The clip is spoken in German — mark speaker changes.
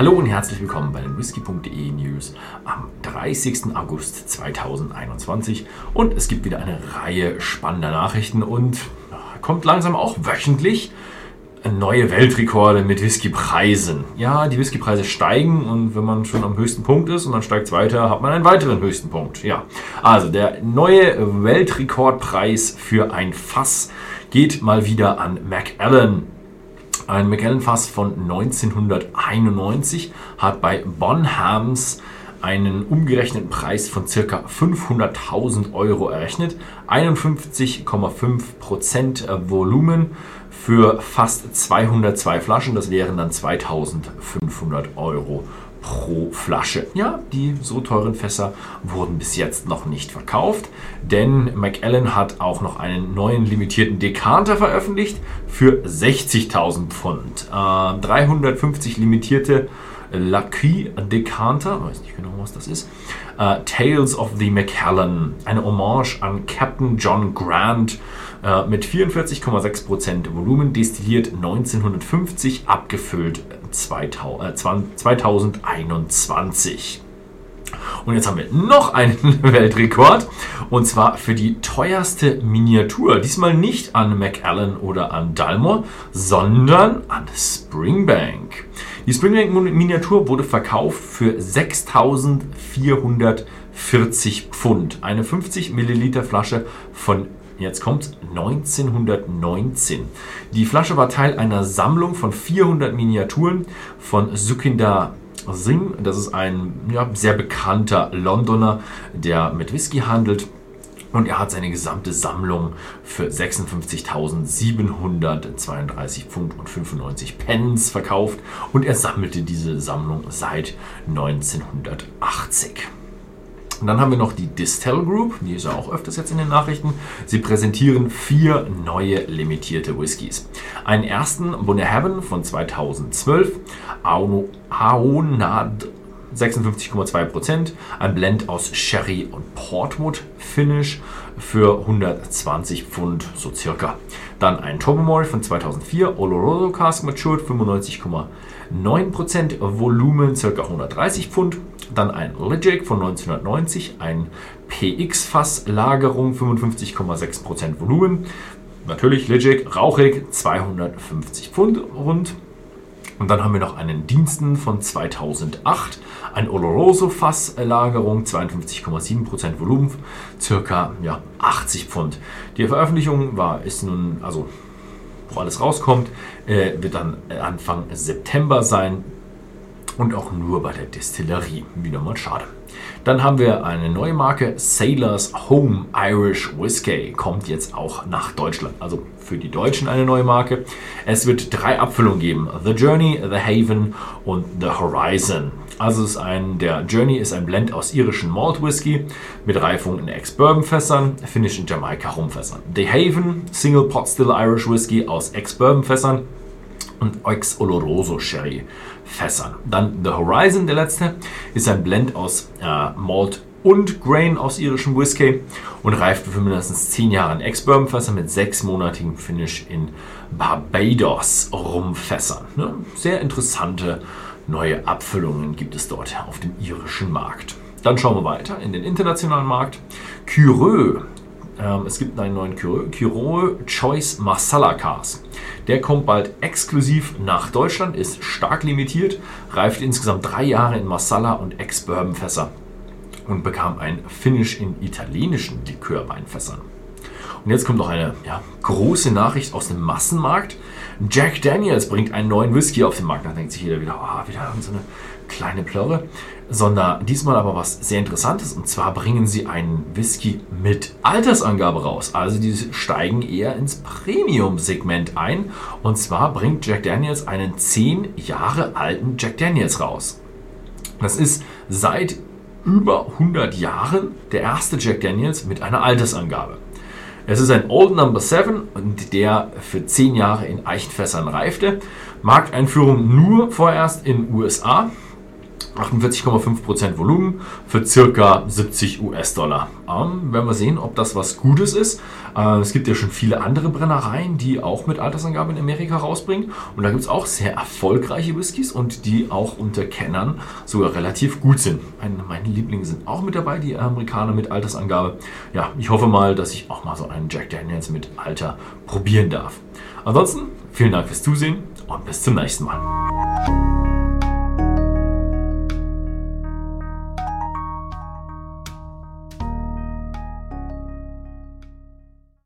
Speaker 1: Hallo und herzlich willkommen bei den whisky.de News am 30. August 2021 und es gibt wieder eine Reihe spannender Nachrichten und kommt langsam auch wöchentlich neue Weltrekorde mit Whiskypreisen. Ja, die Whiskypreise steigen und wenn man schon am höchsten Punkt ist und dann steigt es weiter, hat man einen weiteren höchsten Punkt. Ja, also der neue Weltrekordpreis für ein Fass geht mal wieder an Macallan. Ein Macallan-Fass von 1991 hat bei Bonhams einen umgerechneten Preis von ca. 500.000 Euro errechnet, 51,5% Volumen für fast 202 Flaschen, das wären dann 2500 Euro pro Flasche. Ja, die so teuren Fässer wurden bis jetzt noch nicht verkauft, denn Macallan hat auch noch einen neuen limitierten Dekanter veröffentlicht für 60.000 Pfund. Äh, 350 limitierte Lucky Decanter, weiß nicht genau, was das ist. Uh, Tales of the Macallan, eine Hommage an Captain John Grant uh, mit 44,6% Volumen, destilliert 1950, abgefüllt 2000, äh, 2021. Und jetzt haben wir noch einen Weltrekord und zwar für die teuerste Miniatur. Diesmal nicht an Macallan oder an Dalmor, sondern an Springbank. Die Springbank-Miniatur wurde verkauft für 6440 Pfund. Eine 50 Milliliter Flasche von Jetzt kommt 1919. Die Flasche war Teil einer Sammlung von 400 Miniaturen von Sukinder Singh. Das ist ein ja, sehr bekannter Londoner, der mit Whisky handelt. Und er hat seine gesamte Sammlung für 56.732 Pfund und 95 Pence verkauft. Und er sammelte diese Sammlung seit 1980. Und dann haben wir noch die Distel Group, die ist ja auch öfters jetzt in den Nachrichten. Sie präsentieren vier neue limitierte Whiskys. Einen ersten Bunnahabhain von 2012, Aonad 56,2%, ein Blend aus Sherry und Portwood Finish für 120 Pfund, so circa. Dann ein Tobermory von 2004, Oloroso Cask Matured, 95,9% Volumen, circa 130 Pfund. Dann ein Legic von 1990, ein PX-Fass Lagerung, 55,6% Volumen. Natürlich Legic, rauchig, 250 Pfund rund. Und dann haben wir noch einen Diensten von 2008, ein Oloroso-Fass-Lagerung, 52,7% Volumen, circa ja, 80 Pfund. Die Veröffentlichung war, ist nun, also wo alles rauskommt, äh, wird dann Anfang September sein und auch nur bei der Destillerie. Wieder mal schade. Dann haben wir eine neue Marke, Sailor's Home Irish Whiskey, kommt jetzt auch nach Deutschland. Also für die Deutschen eine neue Marke. Es wird drei Abfüllungen geben: The Journey, The Haven und The Horizon. Also ist ein, der Journey ist ein Blend aus irischen Malt Whisky mit Reifung in Ex-Bourbon-Fässern, Finish in Jamaika Rumfässern. The Haven, Single Pot Still Irish Whisky aus Ex-Bourbon-Fässern und Ex Oloroso Sherry Fässern. Dann The Horizon, der letzte, ist ein Blend aus äh, Malt und Grain aus irischem Whisky und reift für mindestens 10 Jahre in Ex-Bourbon-Fässern mit sechsmonatigem Finish in Barbados-Rumfässern. Ne? Sehr interessante neue Abfüllungen gibt es dort auf dem irischen Markt. Dann schauen wir weiter in den internationalen Markt. Cyreux. Ähm, es gibt einen neuen Cyreux Choice Masala Cars. Der kommt bald exklusiv nach Deutschland, ist stark limitiert, reift insgesamt drei Jahre in Masala und Ex-Bourbon-Fässer und bekam ein Finish in italienischen Likörweinfässern. Und jetzt kommt noch eine ja, große Nachricht aus dem Massenmarkt. Jack Daniels bringt einen neuen Whisky auf den Markt. Da denkt sich jeder wieder, oh, wieder so eine kleine Plörre. Sondern diesmal aber was sehr Interessantes. Und zwar bringen sie einen Whisky mit Altersangabe raus. Also die steigen eher ins Premium-Segment ein. Und zwar bringt Jack Daniels einen 10 Jahre alten Jack Daniels raus. Das ist seit über 100 Jahren der erste Jack Daniels mit einer Altersangabe. Es ist ein Old Number 7 und der für 10 Jahre in Eichenfässern reifte. Markteinführung nur vorerst in USA 48,5% Volumen für circa 70 US-Dollar. Ähm, werden wir sehen, ob das was Gutes ist. Äh, es gibt ja schon viele andere Brennereien, die auch mit Altersangabe in Amerika rausbringen. Und da gibt es auch sehr erfolgreiche Whiskys und die auch unter Kennern sogar relativ gut sind. Meine, meine Lieblinge sind auch mit dabei, die Amerikaner mit Altersangabe. Ja, ich hoffe mal, dass ich auch mal so einen Jack Daniels mit Alter probieren darf. Ansonsten vielen Dank fürs Zusehen und bis zum nächsten Mal.